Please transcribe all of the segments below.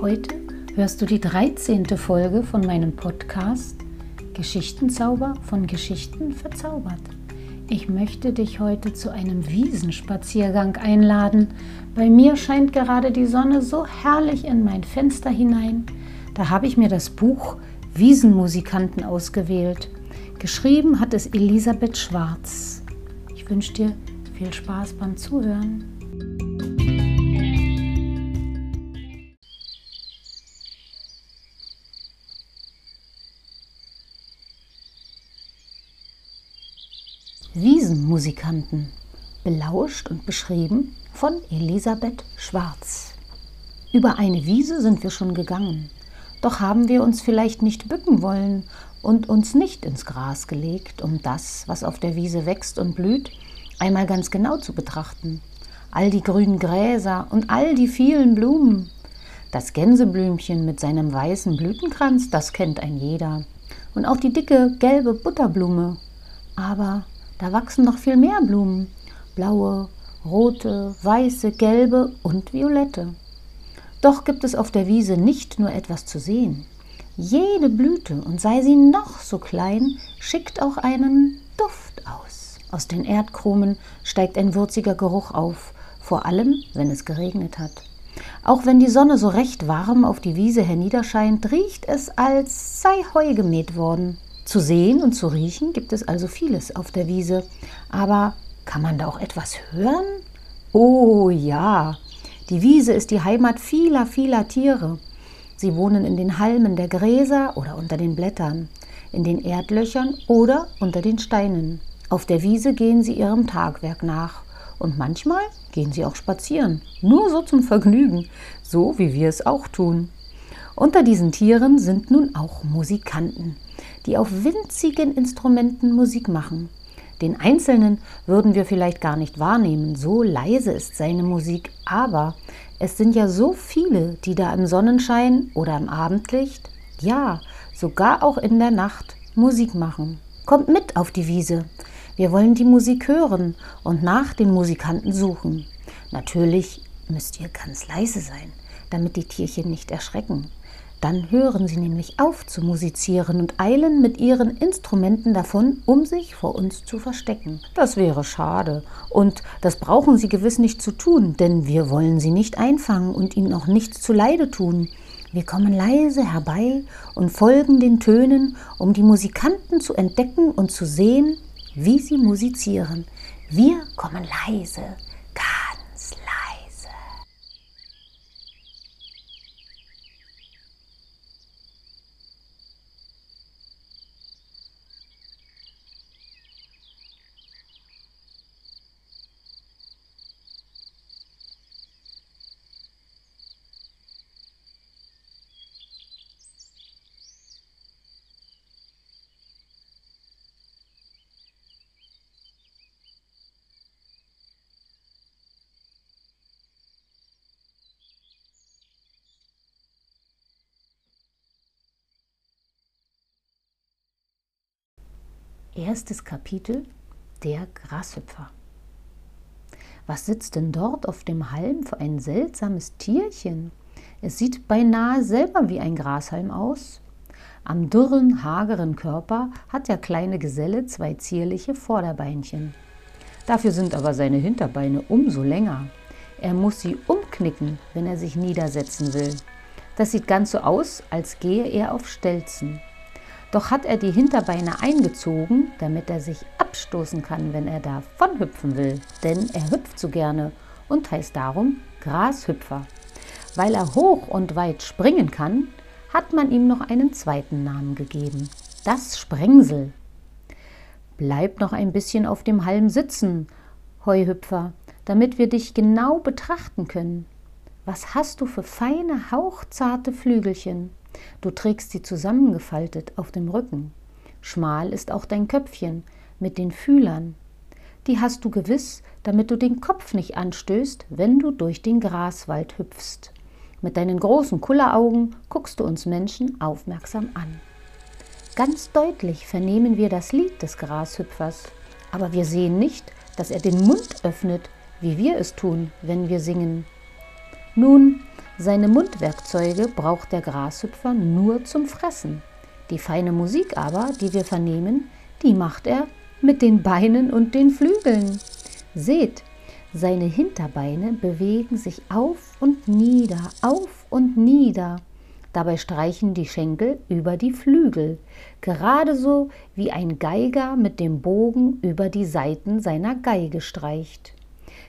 Heute hörst du die 13. Folge von meinem Podcast Geschichtenzauber von Geschichten verzaubert. Ich möchte dich heute zu einem Wiesenspaziergang einladen. Bei mir scheint gerade die Sonne so herrlich in mein Fenster hinein. Da habe ich mir das Buch Wiesenmusikanten ausgewählt. Geschrieben hat es Elisabeth Schwarz. Ich wünsche dir viel Spaß beim Zuhören. Wiesenmusikanten, belauscht und beschrieben von Elisabeth Schwarz. Über eine Wiese sind wir schon gegangen, doch haben wir uns vielleicht nicht bücken wollen und uns nicht ins Gras gelegt, um das, was auf der Wiese wächst und blüht, einmal ganz genau zu betrachten. All die grünen Gräser und all die vielen Blumen. Das Gänseblümchen mit seinem weißen Blütenkranz, das kennt ein jeder. Und auch die dicke gelbe Butterblume. Aber da wachsen noch viel mehr Blumen. Blaue, rote, weiße, gelbe und violette. Doch gibt es auf der Wiese nicht nur etwas zu sehen. Jede Blüte, und sei sie noch so klein, schickt auch einen Duft aus. Aus den Erdkrumen steigt ein würziger Geruch auf, vor allem wenn es geregnet hat. Auch wenn die Sonne so recht warm auf die Wiese herniederscheint, riecht es, als sei Heu gemäht worden. Zu sehen und zu riechen gibt es also vieles auf der Wiese. Aber kann man da auch etwas hören? Oh ja, die Wiese ist die Heimat vieler, vieler Tiere. Sie wohnen in den Halmen der Gräser oder unter den Blättern, in den Erdlöchern oder unter den Steinen. Auf der Wiese gehen sie ihrem Tagwerk nach und manchmal gehen sie auch spazieren, nur so zum Vergnügen, so wie wir es auch tun. Unter diesen Tieren sind nun auch Musikanten, die auf winzigen Instrumenten Musik machen. Den Einzelnen würden wir vielleicht gar nicht wahrnehmen, so leise ist seine Musik, aber es sind ja so viele, die da im Sonnenschein oder im Abendlicht, ja, sogar auch in der Nacht Musik machen. Kommt mit auf die Wiese. Wir wollen die Musik hören und nach den Musikanten suchen. Natürlich müsst ihr ganz leise sein, damit die Tierchen nicht erschrecken. Dann hören sie nämlich auf zu musizieren und eilen mit ihren Instrumenten davon, um sich vor uns zu verstecken. Das wäre schade. Und das brauchen sie gewiss nicht zu tun, denn wir wollen sie nicht einfangen und ihnen auch nichts zuleide tun. Wir kommen leise herbei und folgen den Tönen, um die Musikanten zu entdecken und zu sehen, wie sie musizieren. Wir kommen leise, Erstes Kapitel Der Grashüpfer. Was sitzt denn dort auf dem Halm für ein seltsames Tierchen? Es sieht beinahe selber wie ein Grashalm aus. Am dürren, hageren Körper hat der kleine Geselle zwei zierliche Vorderbeinchen. Dafür sind aber seine Hinterbeine umso länger. Er muss sie umknicken, wenn er sich niedersetzen will. Das sieht ganz so aus, als gehe er auf Stelzen. Doch hat er die Hinterbeine eingezogen, damit er sich abstoßen kann, wenn er davon hüpfen will. Denn er hüpft so gerne und heißt darum Grashüpfer. Weil er hoch und weit springen kann, hat man ihm noch einen zweiten Namen gegeben. Das Sprengsel. Bleib noch ein bisschen auf dem Halm sitzen, Heuhüpfer, damit wir dich genau betrachten können. Was hast du für feine, hauchzarte Flügelchen? Du trägst sie zusammengefaltet auf dem Rücken. Schmal ist auch dein Köpfchen mit den Fühlern. Die hast du gewiss, damit du den Kopf nicht anstößt, wenn du durch den Graswald hüpfst. Mit deinen großen Kulleraugen guckst du uns Menschen aufmerksam an. Ganz deutlich vernehmen wir das Lied des Grashüpfers, aber wir sehen nicht, dass er den Mund öffnet, wie wir es tun, wenn wir singen. Nun, seine Mundwerkzeuge braucht der Grashüpfer nur zum Fressen. Die feine Musik aber, die wir vernehmen, die macht er mit den Beinen und den Flügeln. Seht, seine Hinterbeine bewegen sich auf und nieder, auf und nieder. Dabei streichen die Schenkel über die Flügel, gerade so wie ein Geiger mit dem Bogen über die Saiten seiner Geige streicht.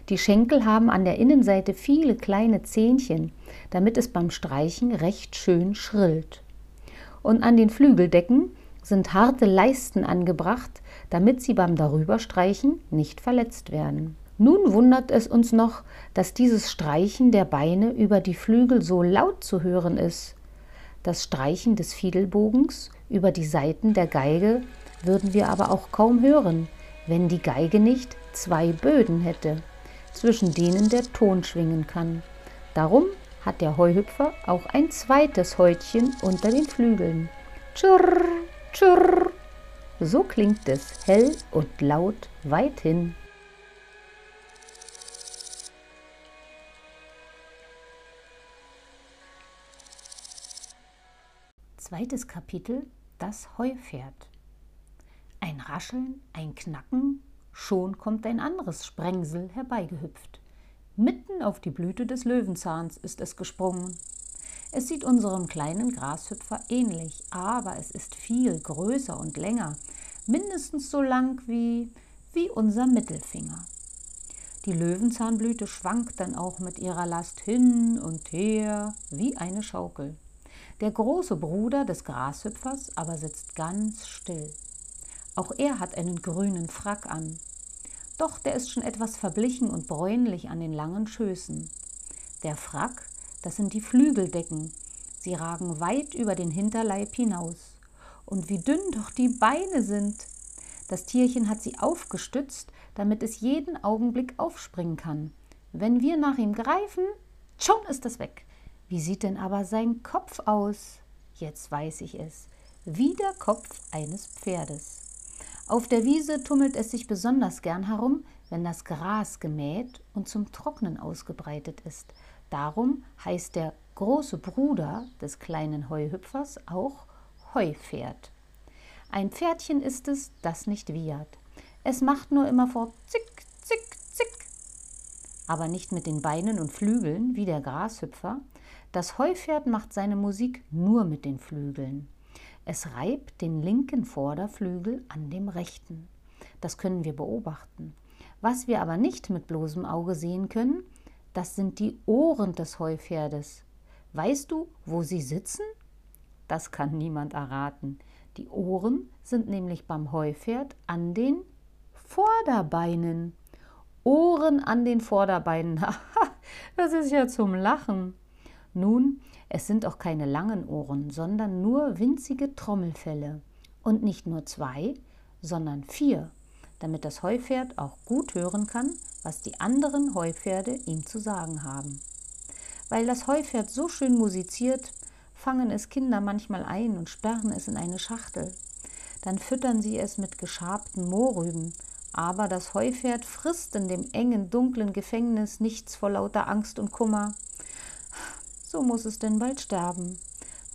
Die Schenkel haben an der Innenseite viele kleine Zähnchen, damit es beim Streichen recht schön schrillt. Und an den Flügeldecken sind harte Leisten angebracht, damit sie beim Darüberstreichen nicht verletzt werden. Nun wundert es uns noch, dass dieses Streichen der Beine über die Flügel so laut zu hören ist. Das Streichen des Fiedelbogens über die Saiten der Geige würden wir aber auch kaum hören, wenn die Geige nicht zwei Böden hätte, zwischen denen der Ton schwingen kann. Darum hat der Heuhüpfer auch ein zweites Häutchen unter den Flügeln. Tschurr, tschurr. So klingt es hell und laut weithin. Zweites Kapitel Das Heupferd. Ein Rascheln, ein Knacken, schon kommt ein anderes Sprengsel herbeigehüpft. Mitten auf die Blüte des Löwenzahns ist es gesprungen. Es sieht unserem kleinen Grashüpfer ähnlich, aber es ist viel größer und länger, mindestens so lang wie, wie unser Mittelfinger. Die Löwenzahnblüte schwankt dann auch mit ihrer Last hin und her wie eine Schaukel. Der große Bruder des Grashüpfers aber sitzt ganz still. Auch er hat einen grünen Frack an. Doch der ist schon etwas verblichen und bräunlich an den langen Schößen. Der Frack, das sind die Flügeldecken. Sie ragen weit über den Hinterleib hinaus. Und wie dünn doch die Beine sind. Das Tierchen hat sie aufgestützt, damit es jeden Augenblick aufspringen kann. Wenn wir nach ihm greifen, schon ist es weg. Wie sieht denn aber sein Kopf aus? Jetzt weiß ich es. Wie der Kopf eines Pferdes. Auf der Wiese tummelt es sich besonders gern herum, wenn das Gras gemäht und zum Trocknen ausgebreitet ist. Darum heißt der große Bruder des kleinen Heuhüpfers auch Heupferd. Ein Pferdchen ist es, das nicht wiehert. Es macht nur immerfort zick, zick, zick. Aber nicht mit den Beinen und Flügeln wie der Grashüpfer, das Heupferd macht seine Musik nur mit den Flügeln. Es reibt den linken Vorderflügel an dem rechten. Das können wir beobachten. Was wir aber nicht mit bloßem Auge sehen können, das sind die Ohren des Heupferdes. Weißt du, wo sie sitzen? Das kann niemand erraten. Die Ohren sind nämlich beim Heupferd an den Vorderbeinen. Ohren an den Vorderbeinen. das ist ja zum Lachen. Nun, es sind auch keine langen Ohren, sondern nur winzige Trommelfelle. Und nicht nur zwei, sondern vier, damit das Heupferd auch gut hören kann, was die anderen Heupferde ihm zu sagen haben. Weil das Heupferd so schön musiziert, fangen es Kinder manchmal ein und sperren es in eine Schachtel. Dann füttern sie es mit geschabten Mohrrüben, aber das Heupferd frisst in dem engen, dunklen Gefängnis nichts vor lauter Angst und Kummer so muss es denn bald sterben.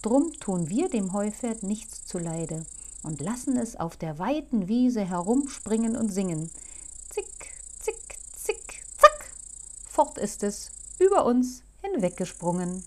Drum tun wir dem Heupferd nichts zuleide und lassen es auf der weiten Wiese herumspringen und singen. Zick, zick, zick, zack! Fort ist es, über uns hinweggesprungen.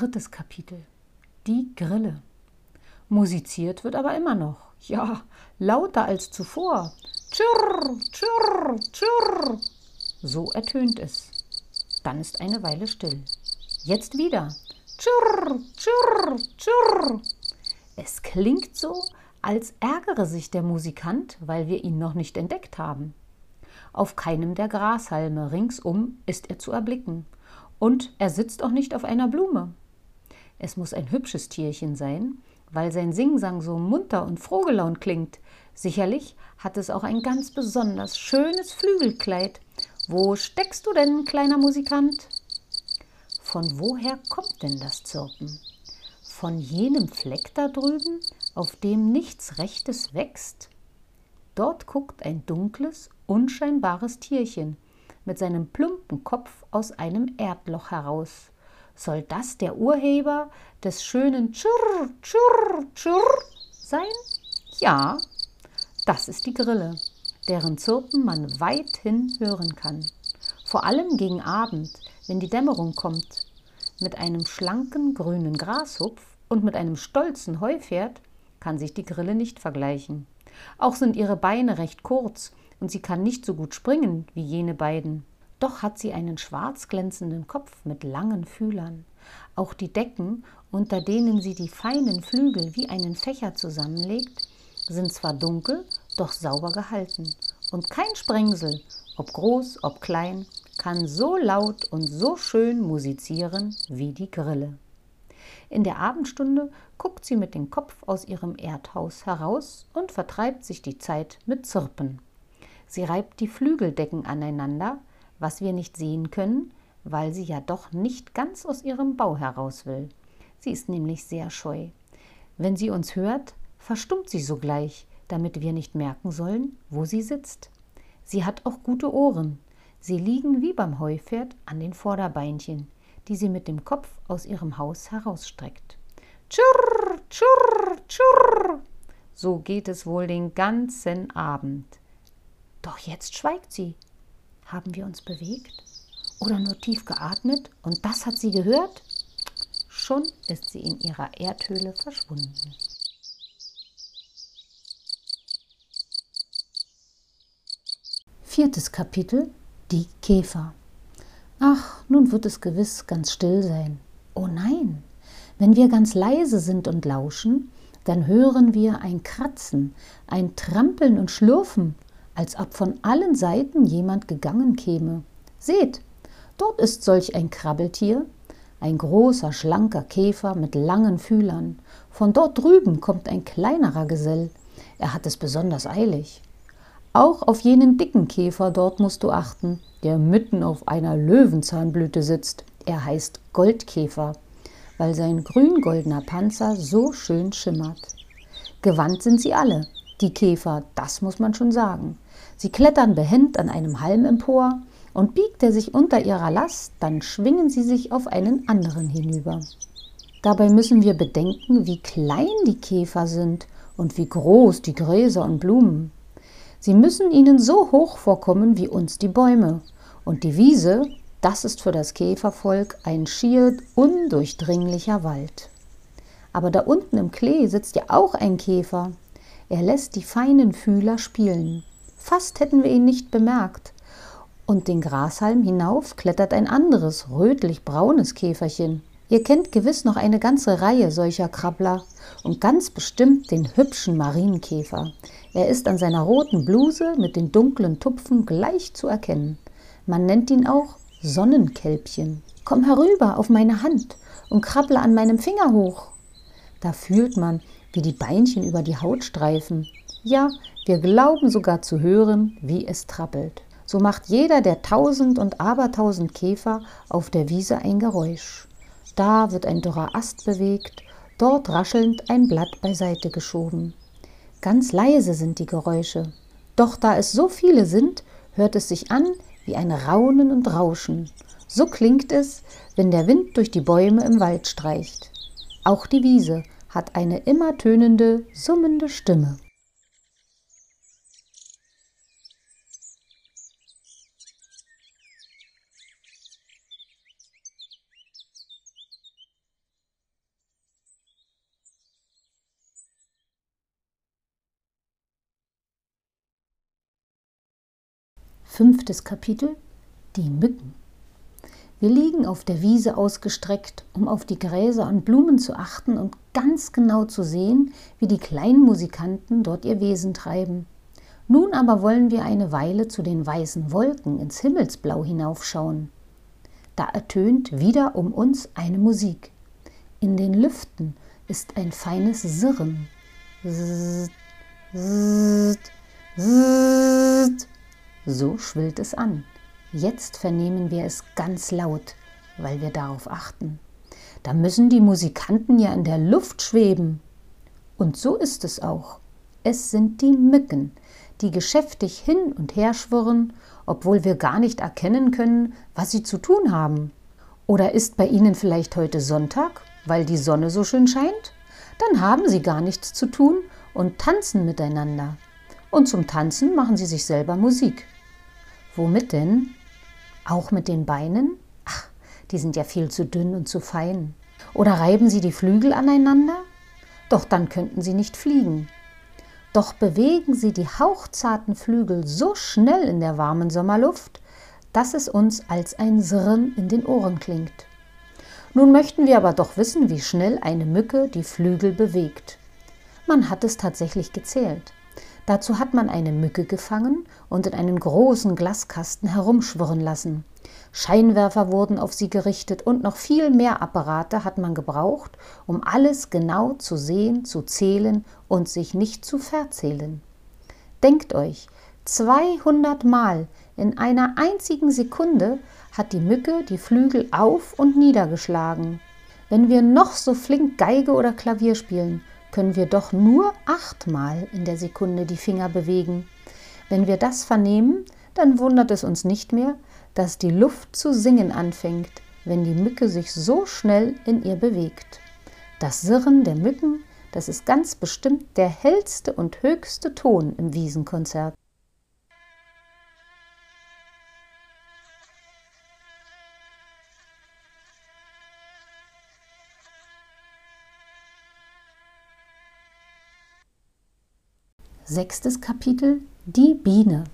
Drittes Kapitel. Die Grille. Musiziert wird aber immer noch. Ja, lauter als zuvor. Tschirr, tschirr, tschirr. So ertönt es. Dann ist eine Weile still. Jetzt wieder. Tschirr, tschirr, tschirr. Es klingt so, als ärgere sich der Musikant, weil wir ihn noch nicht entdeckt haben. Auf keinem der Grashalme ringsum ist er zu erblicken. Und er sitzt auch nicht auf einer Blume. Es muss ein hübsches Tierchen sein, weil sein Singsang so munter und frohgelaunt klingt, Sicherlich hat es auch ein ganz besonders schönes Flügelkleid. Wo steckst du denn, kleiner Musikant? Von woher kommt denn das Zirpen? Von jenem Fleck da drüben, auf dem nichts Rechtes wächst? Dort guckt ein dunkles, unscheinbares Tierchen mit seinem plumpen Kopf aus einem Erdloch heraus. Soll das der Urheber des schönen Tschurr, Tschurr, Tschurr sein? Ja, das ist die Grille, deren Zirpen man weithin hören kann. Vor allem gegen Abend, wenn die Dämmerung kommt. Mit einem schlanken grünen Grashupf und mit einem stolzen Heupferd kann sich die Grille nicht vergleichen. Auch sind ihre Beine recht kurz und sie kann nicht so gut springen wie jene beiden. Doch hat sie einen schwarz glänzenden Kopf mit langen Fühlern. Auch die Decken, unter denen sie die feinen Flügel wie einen Fächer zusammenlegt, sind zwar dunkel, doch sauber gehalten. Und kein Sprengsel, ob groß, ob klein, kann so laut und so schön musizieren wie die Grille. In der Abendstunde guckt sie mit dem Kopf aus ihrem Erdhaus heraus und vertreibt sich die Zeit mit Zirpen. Sie reibt die Flügeldecken aneinander, was wir nicht sehen können, weil sie ja doch nicht ganz aus ihrem Bau heraus will. Sie ist nämlich sehr scheu. Wenn sie uns hört, verstummt sie sogleich, damit wir nicht merken sollen, wo sie sitzt. Sie hat auch gute Ohren. Sie liegen wie beim Heupferd an den Vorderbeinchen, die sie mit dem Kopf aus ihrem Haus herausstreckt. Tschurr, tschurr, tschurr. So geht es wohl den ganzen Abend. Doch jetzt schweigt sie haben wir uns bewegt oder nur tief geatmet und das hat sie gehört? Schon ist sie in ihrer Erdhöhle verschwunden. Viertes Kapitel Die Käfer. Ach, nun wird es gewiss ganz still sein. Oh nein, wenn wir ganz leise sind und lauschen, dann hören wir ein Kratzen, ein Trampeln und Schlürfen als ob von allen Seiten jemand gegangen käme. Seht, dort ist solch ein Krabbeltier, ein großer, schlanker Käfer mit langen Fühlern. Von dort drüben kommt ein kleinerer Gesell. Er hat es besonders eilig. Auch auf jenen dicken Käfer dort musst du achten, der mitten auf einer Löwenzahnblüte sitzt. Er heißt Goldkäfer, weil sein grün-goldener Panzer so schön schimmert. Gewandt sind sie alle, die Käfer, das muss man schon sagen. Sie klettern behend an einem Halm empor, und biegt er sich unter ihrer Last, dann schwingen sie sich auf einen anderen hinüber. Dabei müssen wir bedenken, wie klein die Käfer sind und wie groß die Gräser und Blumen. Sie müssen ihnen so hoch vorkommen wie uns die Bäume. Und die Wiese, das ist für das Käfervolk ein schier undurchdringlicher Wald. Aber da unten im Klee sitzt ja auch ein Käfer. Er lässt die feinen Fühler spielen. Fast hätten wir ihn nicht bemerkt. Und den Grashalm hinauf klettert ein anderes, rötlich-braunes Käferchen. Ihr kennt gewiss noch eine ganze Reihe solcher Krabbler und ganz bestimmt den hübschen Marienkäfer. Er ist an seiner roten Bluse mit den dunklen Tupfen gleich zu erkennen. Man nennt ihn auch Sonnenkälbchen. Komm herüber auf meine Hand und krabble an meinem Finger hoch. Da fühlt man, wie die Beinchen über die Haut streifen. Ja, wir glauben sogar zu hören, wie es trappelt. So macht jeder der tausend und abertausend Käfer auf der Wiese ein Geräusch. Da wird ein dürrer Ast bewegt, dort raschelnd ein Blatt beiseite geschoben. Ganz leise sind die Geräusche. Doch da es so viele sind, hört es sich an wie ein Raunen und Rauschen. So klingt es, wenn der Wind durch die Bäume im Wald streicht. Auch die Wiese hat eine immer tönende, summende Stimme. Fünftes Kapitel Die Mücken. Wir liegen auf der Wiese ausgestreckt, um auf die Gräser und Blumen zu achten und ganz genau zu sehen, wie die kleinen Musikanten dort ihr Wesen treiben. Nun aber wollen wir eine Weile zu den weißen Wolken ins Himmelsblau hinaufschauen. Da ertönt wieder um uns eine Musik. In den Lüften ist ein feines Sirren. Zzz, Zzt, zzt. So schwillt es an. Jetzt vernehmen wir es ganz laut, weil wir darauf achten. Da müssen die Musikanten ja in der Luft schweben. Und so ist es auch. Es sind die Mücken, die geschäftig hin und her schwirren, obwohl wir gar nicht erkennen können, was sie zu tun haben. Oder ist bei Ihnen vielleicht heute Sonntag, weil die Sonne so schön scheint? Dann haben Sie gar nichts zu tun und tanzen miteinander. Und zum Tanzen machen Sie sich selber Musik. Womit denn? Auch mit den Beinen? Ach, die sind ja viel zu dünn und zu fein. Oder reiben Sie die Flügel aneinander? Doch dann könnten Sie nicht fliegen. Doch bewegen Sie die hauchzarten Flügel so schnell in der warmen Sommerluft, dass es uns als ein Sirren in den Ohren klingt. Nun möchten wir aber doch wissen, wie schnell eine Mücke die Flügel bewegt. Man hat es tatsächlich gezählt. Dazu hat man eine Mücke gefangen und in einen großen Glaskasten herumschwirren lassen. Scheinwerfer wurden auf sie gerichtet und noch viel mehr Apparate hat man gebraucht, um alles genau zu sehen, zu zählen und sich nicht zu verzählen. Denkt euch, 200 Mal in einer einzigen Sekunde hat die Mücke die Flügel auf und niedergeschlagen. Wenn wir noch so flink Geige oder Klavier spielen, können wir doch nur achtmal in der Sekunde die Finger bewegen. Wenn wir das vernehmen, dann wundert es uns nicht mehr, dass die Luft zu singen anfängt, wenn die Mücke sich so schnell in ihr bewegt. Das Sirren der Mücken, das ist ganz bestimmt der hellste und höchste Ton im Wiesenkonzert. Sechstes Kapitel Die Biene.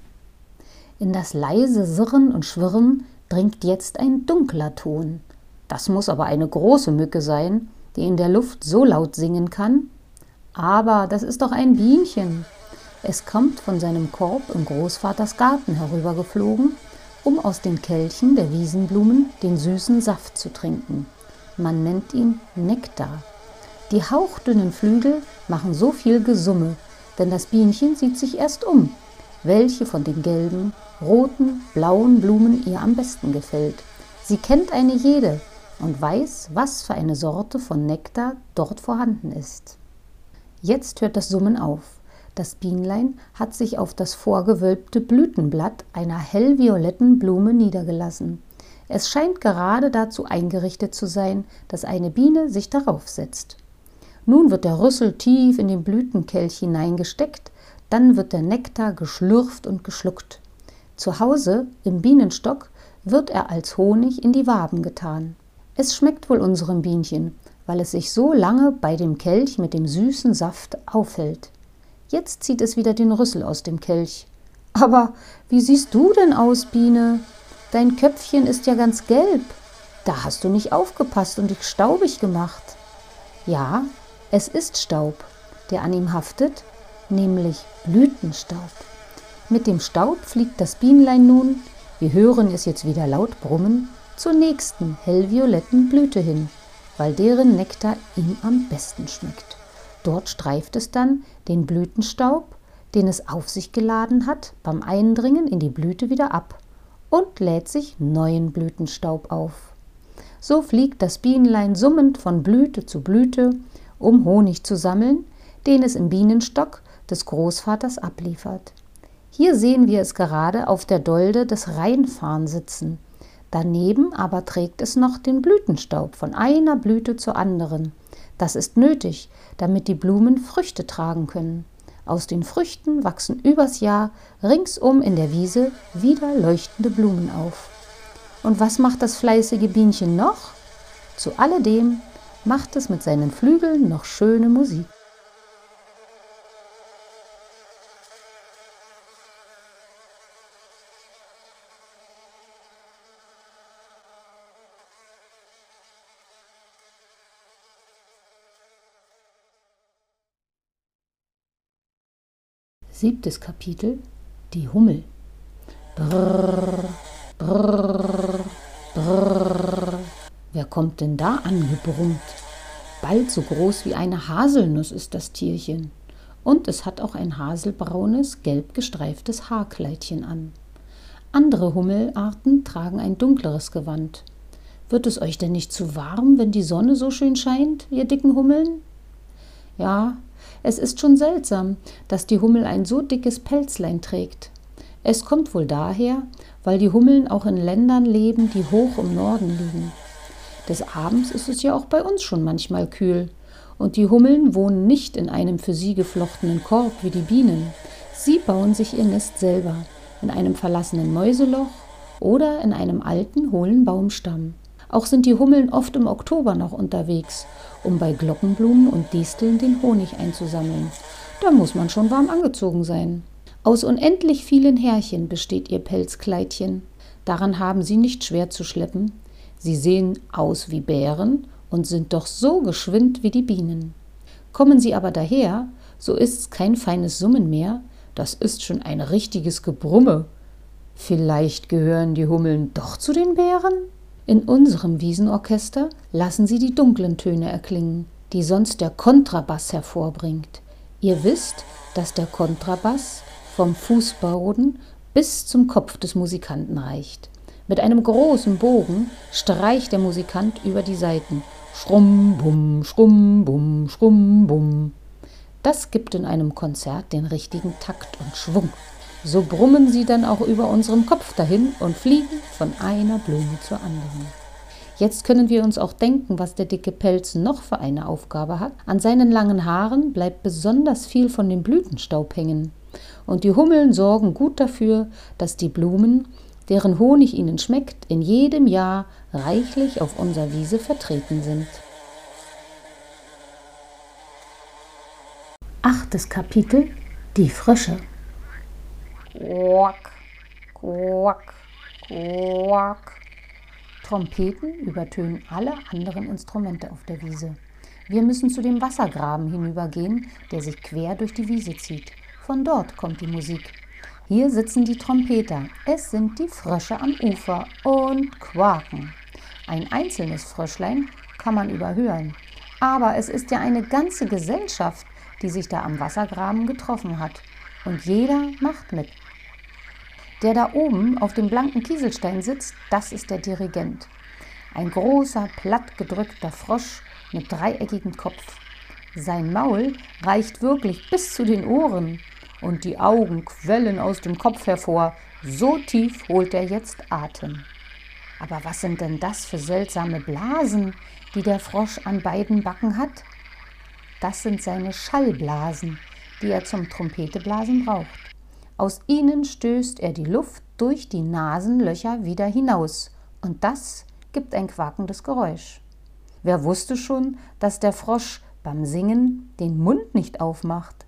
In das leise Sirren und Schwirren dringt jetzt ein dunkler Ton. Das muss aber eine große Mücke sein, die in der Luft so laut singen kann. Aber das ist doch ein Bienchen. Es kommt von seinem Korb im Großvaters Garten herübergeflogen, um aus den Kelchen der Wiesenblumen den süßen Saft zu trinken. Man nennt ihn Nektar. Die hauchdünnen Flügel machen so viel Gesumme, denn das Bienchen sieht sich erst um, welche von den gelben, roten, blauen Blumen ihr am besten gefällt. Sie kennt eine jede und weiß, was für eine Sorte von Nektar dort vorhanden ist. Jetzt hört das Summen auf. Das Bienlein hat sich auf das vorgewölbte Blütenblatt einer hellvioletten Blume niedergelassen. Es scheint gerade dazu eingerichtet zu sein, dass eine Biene sich darauf setzt. Nun wird der Rüssel tief in den Blütenkelch hineingesteckt, dann wird der Nektar geschlürft und geschluckt. Zu Hause im Bienenstock wird er als Honig in die Waben getan. Es schmeckt wohl unserem Bienchen, weil es sich so lange bei dem Kelch mit dem süßen Saft aufhält. Jetzt zieht es wieder den Rüssel aus dem Kelch. Aber wie siehst du denn aus, Biene? Dein Köpfchen ist ja ganz gelb. Da hast du nicht aufgepasst und dich staubig gemacht. Ja, es ist Staub, der an ihm haftet, nämlich Blütenstaub. Mit dem Staub fliegt das Bienlein nun, wir hören es jetzt wieder laut brummen, zur nächsten hellvioletten Blüte hin, weil deren Nektar ihm am besten schmeckt. Dort streift es dann den Blütenstaub, den es auf sich geladen hat, beim Eindringen in die Blüte wieder ab und lädt sich neuen Blütenstaub auf. So fliegt das Bienlein summend von Blüte zu Blüte um Honig zu sammeln, den es im Bienenstock des Großvaters abliefert. Hier sehen wir es gerade auf der Dolde des Rheinfarn sitzen. Daneben aber trägt es noch den Blütenstaub von einer Blüte zur anderen. Das ist nötig, damit die Blumen Früchte tragen können. Aus den Früchten wachsen übers Jahr ringsum in der Wiese wieder leuchtende Blumen auf. Und was macht das fleißige Bienchen noch? Zu alledem macht es mit seinen Flügeln noch schöne Musik. Siebtes Kapitel Die Hummel. Brrr, brrr. Kommt denn da angebrummt? Bald so groß wie eine Haselnuss ist das Tierchen. und es hat auch ein haselbraunes, gelb gestreiftes Haarkleidchen an. Andere Hummelarten tragen ein dunkleres Gewand. Wird es euch denn nicht zu warm, wenn die Sonne so schön scheint, ihr dicken Hummeln? Ja, es ist schon seltsam, dass die Hummel ein so dickes Pelzlein trägt. Es kommt wohl daher, weil die Hummeln auch in Ländern leben, die hoch im Norden liegen. Des Abends ist es ja auch bei uns schon manchmal kühl. Und die Hummeln wohnen nicht in einem für sie geflochtenen Korb wie die Bienen. Sie bauen sich ihr Nest selber in einem verlassenen Mäuseloch oder in einem alten, hohlen Baumstamm. Auch sind die Hummeln oft im Oktober noch unterwegs, um bei Glockenblumen und Disteln den Honig einzusammeln. Da muss man schon warm angezogen sein. Aus unendlich vielen Härchen besteht ihr Pelzkleidchen. Daran haben sie nicht schwer zu schleppen. Sie sehen aus wie Bären und sind doch so geschwind wie die Bienen. Kommen sie aber daher, so ist's kein feines Summen mehr, das ist schon ein richtiges Gebrumme. Vielleicht gehören die Hummeln doch zu den Bären? In unserem Wiesenorchester lassen sie die dunklen Töne erklingen, die sonst der Kontrabass hervorbringt. Ihr wisst, dass der Kontrabass vom Fußboden bis zum Kopf des Musikanten reicht. Mit einem großen Bogen streicht der Musikant über die Saiten. Schrumm, bum, schrumm, bum, schrumm, bum. Das gibt in einem Konzert den richtigen Takt und Schwung. So brummen sie dann auch über unserem Kopf dahin und fliegen von einer Blume zur anderen. Jetzt können wir uns auch denken, was der dicke Pelz noch für eine Aufgabe hat. An seinen langen Haaren bleibt besonders viel von dem Blütenstaub hängen. Und die Hummeln sorgen gut dafür, dass die Blumen, deren Honig ihnen schmeckt, in jedem Jahr reichlich auf unserer Wiese vertreten sind. Achtes Kapitel Die Frösche Quack, quack, quack. Trompeten übertönen alle anderen Instrumente auf der Wiese. Wir müssen zu dem Wassergraben hinübergehen, der sich quer durch die Wiese zieht. Von dort kommt die Musik. Hier sitzen die Trompeter. Es sind die Frösche am Ufer und quaken. Ein einzelnes Fröschlein kann man überhören. Aber es ist ja eine ganze Gesellschaft, die sich da am Wassergraben getroffen hat. Und jeder macht mit. Der da oben auf dem blanken Kieselstein sitzt, das ist der Dirigent. Ein großer, plattgedrückter Frosch mit dreieckigem Kopf. Sein Maul reicht wirklich bis zu den Ohren und die Augen quellen aus dem Kopf hervor. So tief holt er jetzt Atem. Aber was sind denn das für seltsame Blasen, die der Frosch an beiden Backen hat? Das sind seine Schallblasen, die er zum Trompeteblasen braucht. Aus ihnen stößt er die Luft durch die Nasenlöcher wieder hinaus und das gibt ein quakendes Geräusch. Wer wusste schon, dass der Frosch beim Singen den Mund nicht aufmacht?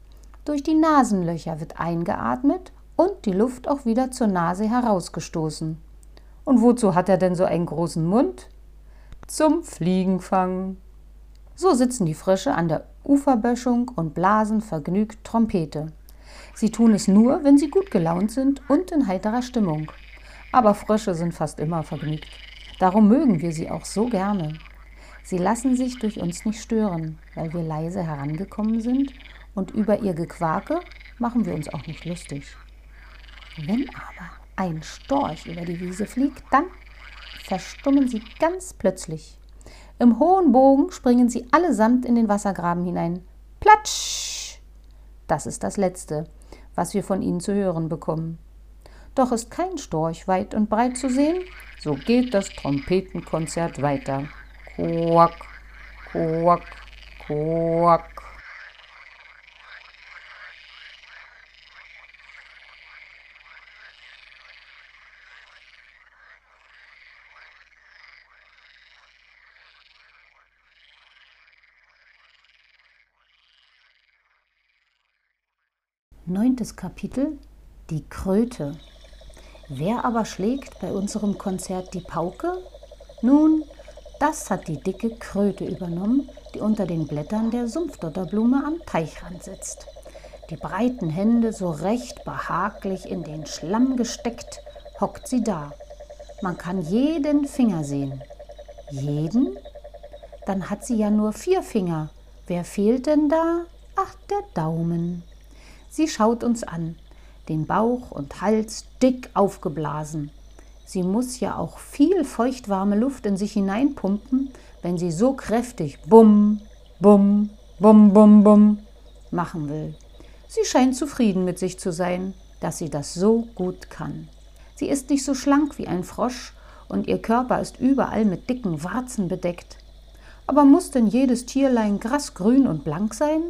Durch die Nasenlöcher wird eingeatmet und die Luft auch wieder zur Nase herausgestoßen. Und wozu hat er denn so einen großen Mund? Zum Fliegenfang. So sitzen die Frösche an der Uferböschung und blasen vergnügt Trompete. Sie tun es nur, wenn sie gut gelaunt sind und in heiterer Stimmung. Aber Frösche sind fast immer vergnügt. Darum mögen wir sie auch so gerne. Sie lassen sich durch uns nicht stören, weil wir leise herangekommen sind und über ihr Gequake machen wir uns auch nicht lustig. Wenn aber ein Storch über die Wiese fliegt, dann verstummen sie ganz plötzlich. Im hohen Bogen springen sie allesamt in den Wassergraben hinein. Platsch! Das ist das Letzte, was wir von ihnen zu hören bekommen. Doch ist kein Storch weit und breit zu sehen, so geht das Trompetenkonzert weiter. Quack, quack, quack. Neuntes Kapitel Die Kröte. Wer aber schlägt bei unserem Konzert die Pauke? Nun, das hat die dicke Kröte übernommen, die unter den Blättern der Sumpfdotterblume am Teichrand sitzt. Die breiten Hände so recht behaglich in den Schlamm gesteckt, hockt sie da. Man kann jeden Finger sehen. Jeden? Dann hat sie ja nur vier Finger. Wer fehlt denn da? ach der Daumen. Sie schaut uns an, den Bauch und Hals dick aufgeblasen. Sie muss ja auch viel feuchtwarme Luft in sich hineinpumpen, wenn sie so kräftig Bum, Bum, Bum, Bum, Bum machen will. Sie scheint zufrieden mit sich zu sein, dass sie das so gut kann. Sie ist nicht so schlank wie ein Frosch und ihr Körper ist überall mit dicken Warzen bedeckt. Aber muss denn jedes Tierlein grasgrün und blank sein?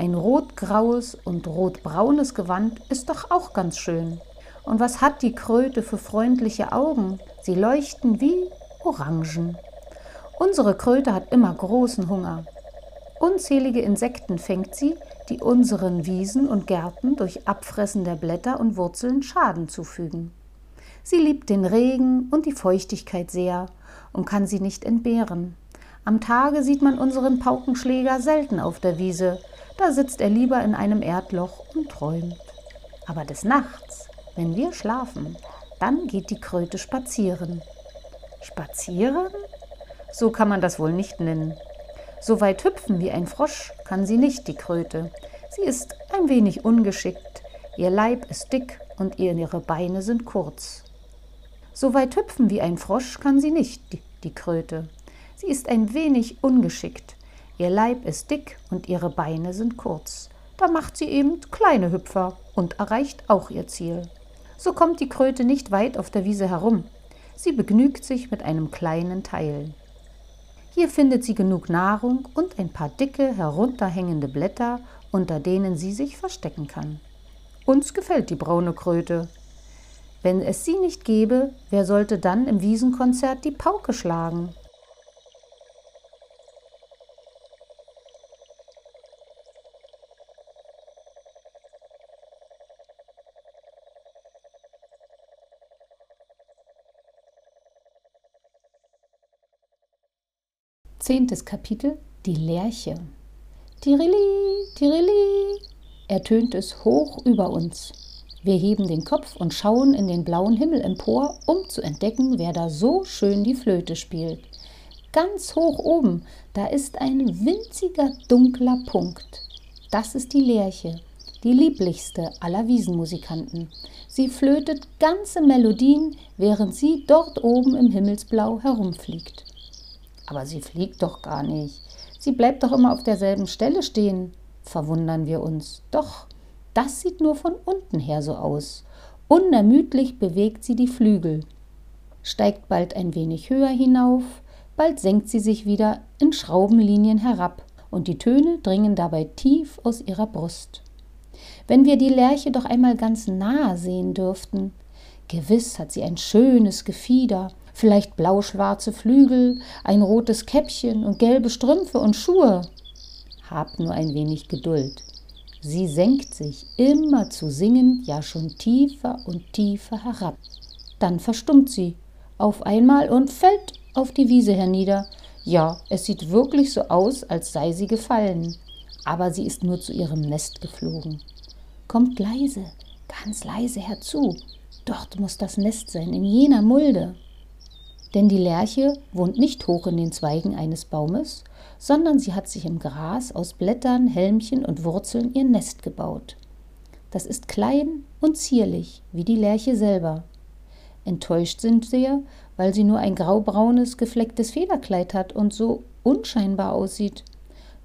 Ein rotgraues und rotbraunes Gewand ist doch auch ganz schön. Und was hat die Kröte für freundliche Augen? Sie leuchten wie Orangen. Unsere Kröte hat immer großen Hunger. Unzählige Insekten fängt sie, die unseren Wiesen und Gärten durch Abfressen der Blätter und Wurzeln Schaden zufügen. Sie liebt den Regen und die Feuchtigkeit sehr und kann sie nicht entbehren. Am Tage sieht man unseren Paukenschläger selten auf der Wiese, da sitzt er lieber in einem Erdloch und träumt. Aber des Nachts, wenn wir schlafen, dann geht die Kröte spazieren. Spazieren? So kann man das wohl nicht nennen. So weit hüpfen wie ein Frosch kann sie nicht, die Kröte. Sie ist ein wenig ungeschickt. Ihr Leib ist dick und ihre Beine sind kurz. So weit hüpfen wie ein Frosch kann sie nicht, die, Kröte. Sie ist ein wenig ungeschickt. Ihr Leib ist dick und ihre Beine sind kurz. Da macht sie eben kleine Hüpfer und erreicht auch ihr Ziel. So kommt die Kröte nicht weit auf der Wiese herum. Sie begnügt sich mit einem kleinen Teil. Hier findet sie genug Nahrung und ein paar dicke, herunterhängende Blätter, unter denen sie sich verstecken kann. Uns gefällt die braune Kröte. Wenn es sie nicht gäbe, wer sollte dann im Wiesenkonzert die Pauke schlagen? Zehntes Kapitel Die Lerche. Tirili, Tirili, ertönt es hoch über uns. Wir heben den Kopf und schauen in den blauen Himmel empor, um zu entdecken, wer da so schön die Flöte spielt. Ganz hoch oben, da ist ein winziger dunkler Punkt. Das ist die Lerche, die lieblichste aller Wiesenmusikanten. Sie flötet ganze Melodien, während sie dort oben im Himmelsblau herumfliegt. Aber sie fliegt doch gar nicht. Sie bleibt doch immer auf derselben Stelle stehen, verwundern wir uns. Doch, das sieht nur von unten her so aus. Unermüdlich bewegt sie die Flügel, steigt bald ein wenig höher hinauf, bald senkt sie sich wieder in Schraubenlinien herab, und die Töne dringen dabei tief aus ihrer Brust. Wenn wir die Lerche doch einmal ganz nahe sehen dürften. Gewiss hat sie ein schönes Gefieder, vielleicht blau-schwarze Flügel, ein rotes Käppchen und gelbe Strümpfe und Schuhe. Habt nur ein wenig Geduld. Sie senkt sich immer zu singen, ja schon tiefer und tiefer herab. Dann verstummt sie auf einmal und fällt auf die Wiese hernieder. Ja, es sieht wirklich so aus, als sei sie gefallen. Aber sie ist nur zu ihrem Nest geflogen. Kommt leise, ganz leise herzu. Dort muss das Nest sein, in jener Mulde. Denn die Lerche wohnt nicht hoch in den Zweigen eines Baumes, sondern sie hat sich im Gras aus Blättern, Helmchen und Wurzeln ihr Nest gebaut. Das ist klein und zierlich, wie die Lerche selber. Enttäuscht sind wir, weil sie nur ein graubraunes, geflecktes Federkleid hat und so unscheinbar aussieht.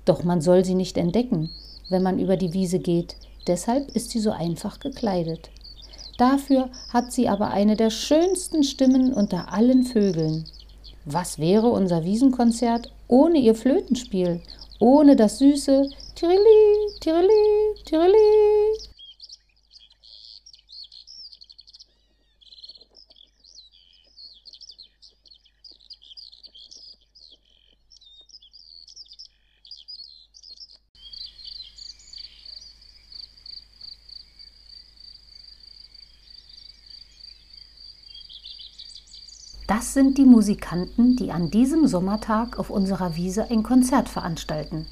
Doch man soll sie nicht entdecken, wenn man über die Wiese geht, deshalb ist sie so einfach gekleidet. Dafür hat sie aber eine der schönsten Stimmen unter allen Vögeln. Was wäre unser Wiesenkonzert ohne ihr Flötenspiel, ohne das süße Tirili, Tirili, Tirili? Das sind die Musikanten, die an diesem Sommertag auf unserer Wiese ein Konzert veranstalten.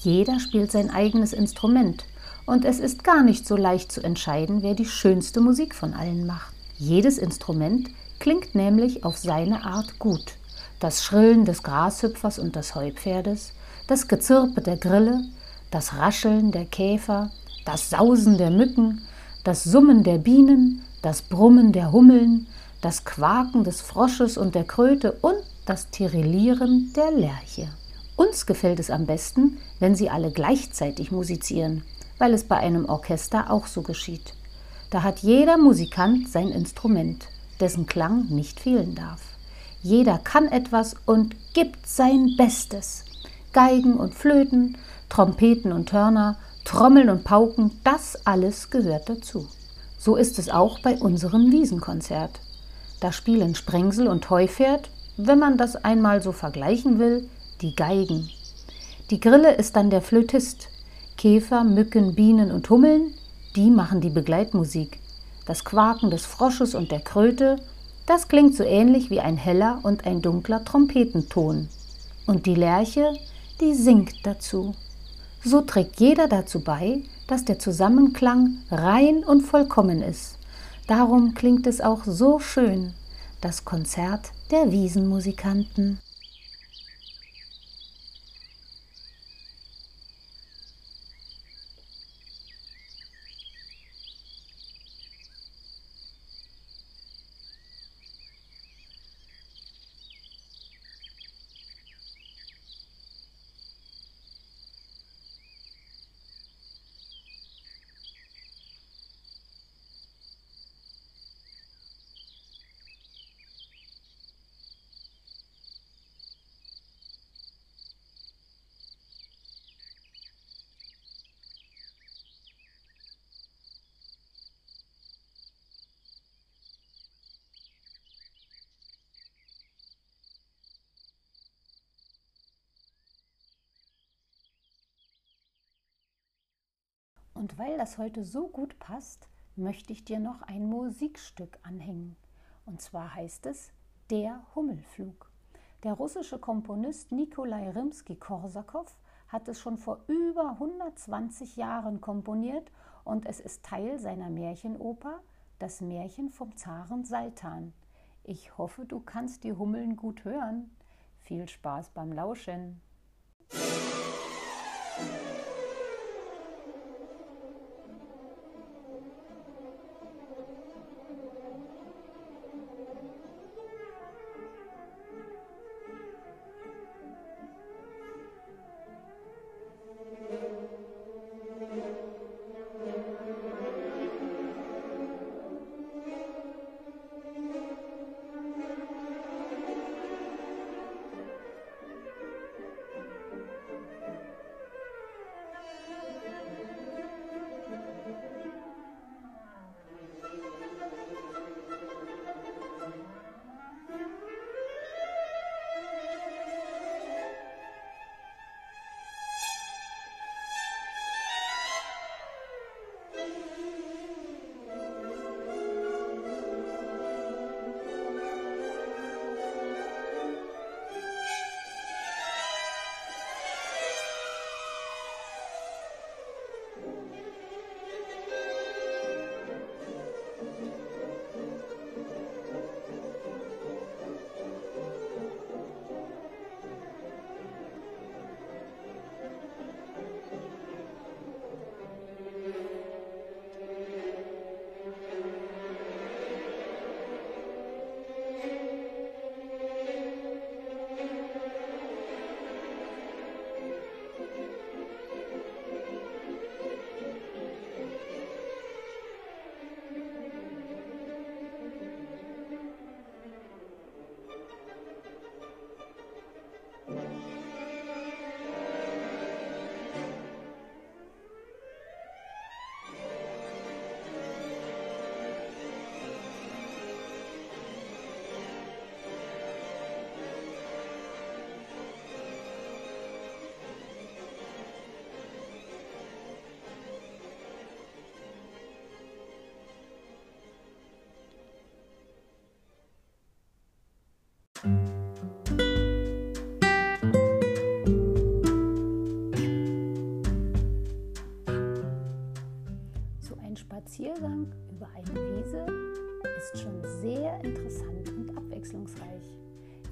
Jeder spielt sein eigenes Instrument und es ist gar nicht so leicht zu entscheiden, wer die schönste Musik von allen macht. Jedes Instrument klingt nämlich auf seine Art gut. Das Schrillen des Grashüpfers und des Heupferdes, das Gezirpe der Grille, das Rascheln der Käfer, das Sausen der Mücken, das Summen der Bienen, das Brummen der Hummeln, das Quaken des Frosches und der Kröte und das Tirillieren der Lerche. Uns gefällt es am besten, wenn sie alle gleichzeitig musizieren, weil es bei einem Orchester auch so geschieht. Da hat jeder Musikant sein Instrument, dessen Klang nicht fehlen darf. Jeder kann etwas und gibt sein Bestes. Geigen und Flöten, Trompeten und Hörner, Trommeln und Pauken, das alles gehört dazu. So ist es auch bei unserem Wiesenkonzert. Da spielen Sprengsel und Heupferd, wenn man das einmal so vergleichen will, die Geigen. Die Grille ist dann der Flötist. Käfer, Mücken, Bienen und Hummeln, die machen die Begleitmusik. Das Quaken des Frosches und der Kröte, das klingt so ähnlich wie ein heller und ein dunkler Trompetenton. Und die Lerche, die singt dazu. So trägt jeder dazu bei, dass der Zusammenklang rein und vollkommen ist. Darum klingt es auch so schön, das Konzert der Wiesenmusikanten. Und weil das heute so gut passt, möchte ich dir noch ein Musikstück anhängen. Und zwar heißt es Der Hummelflug. Der russische Komponist Nikolai Rimski-Korsakow hat es schon vor über 120 Jahren komponiert und es ist Teil seiner Märchenoper Das Märchen vom Zaren Seitan. Ich hoffe, du kannst die Hummeln gut hören. Viel Spaß beim Lauschen.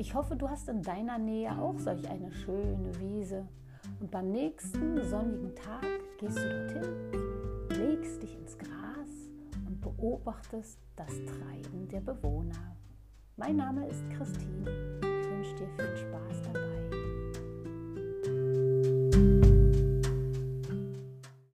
Ich hoffe, du hast in deiner Nähe auch solch eine schöne Wiese. Und beim nächsten sonnigen Tag gehst du dorthin, legst dich ins Gras und beobachtest das Treiben der Bewohner. Mein Name ist Christine. Ich wünsche dir viel Spaß dabei.